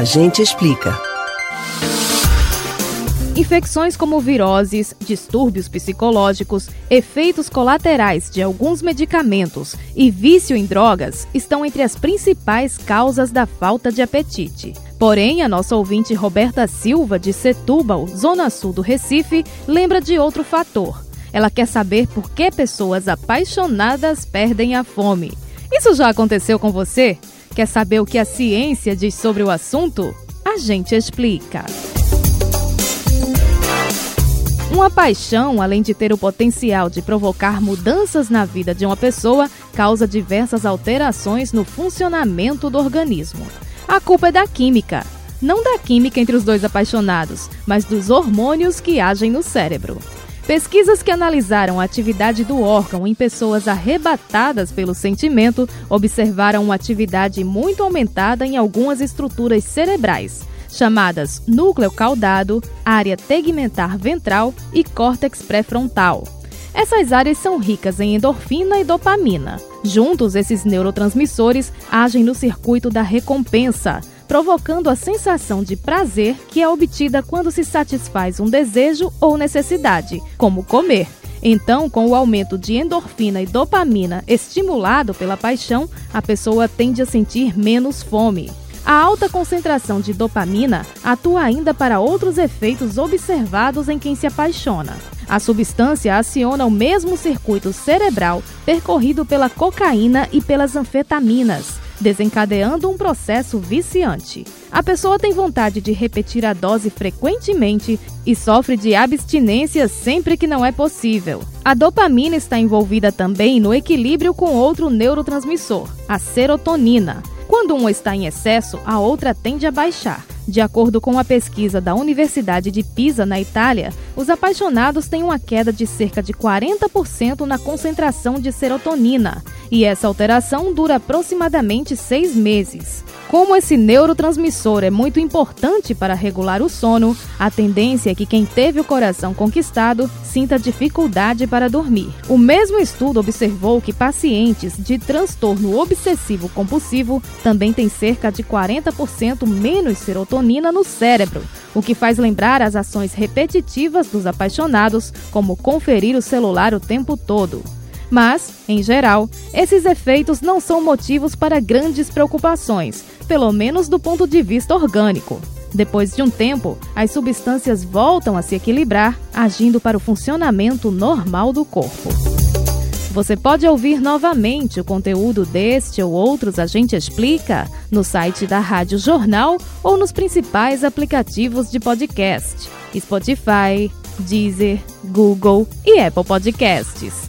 A gente explica. Infecções como viroses, distúrbios psicológicos, efeitos colaterais de alguns medicamentos e vício em drogas estão entre as principais causas da falta de apetite. Porém, a nossa ouvinte Roberta Silva, de Setúbal, zona sul do Recife, lembra de outro fator. Ela quer saber por que pessoas apaixonadas perdem a fome. Isso já aconteceu com você? Quer saber o que a ciência diz sobre o assunto? A gente explica. Uma paixão, além de ter o potencial de provocar mudanças na vida de uma pessoa, causa diversas alterações no funcionamento do organismo. A culpa é da química. Não da química entre os dois apaixonados, mas dos hormônios que agem no cérebro. Pesquisas que analisaram a atividade do órgão em pessoas arrebatadas pelo sentimento observaram uma atividade muito aumentada em algumas estruturas cerebrais, chamadas núcleo caudado, área tegmentar ventral e córtex pré-frontal. Essas áreas são ricas em endorfina e dopamina. Juntos, esses neurotransmissores agem no circuito da recompensa, provocando a sensação de prazer que é obtida quando se satisfaz um desejo ou necessidade, como comer. Então, com o aumento de endorfina e dopamina estimulado pela paixão, a pessoa tende a sentir menos fome. A alta concentração de dopamina atua ainda para outros efeitos observados em quem se apaixona. A substância aciona o mesmo circuito cerebral percorrido pela cocaína e pelas anfetaminas, desencadeando um processo viciante. A pessoa tem vontade de repetir a dose frequentemente e sofre de abstinência sempre que não é possível. A dopamina está envolvida também no equilíbrio com outro neurotransmissor, a serotonina. Quando uma está em excesso, a outra tende a baixar. De acordo com a pesquisa da Universidade de Pisa, na Itália, os apaixonados têm uma queda de cerca de 40% na concentração de serotonina, e essa alteração dura aproximadamente seis meses. Como esse neurotransmissor é muito importante para regular o sono, a tendência é que quem teve o coração conquistado sinta dificuldade para dormir. O mesmo estudo observou que pacientes de transtorno obsessivo compulsivo também têm cerca de 40% menos serotonina no cérebro, o que faz lembrar as ações repetitivas dos apaixonados, como conferir o celular o tempo todo. Mas, em geral, esses efeitos não são motivos para grandes preocupações, pelo menos do ponto de vista orgânico. Depois de um tempo, as substâncias voltam a se equilibrar, agindo para o funcionamento normal do corpo. Você pode ouvir novamente o conteúdo deste ou outros A Gente Explica no site da Rádio Jornal ou nos principais aplicativos de podcast: Spotify, Deezer, Google e Apple Podcasts.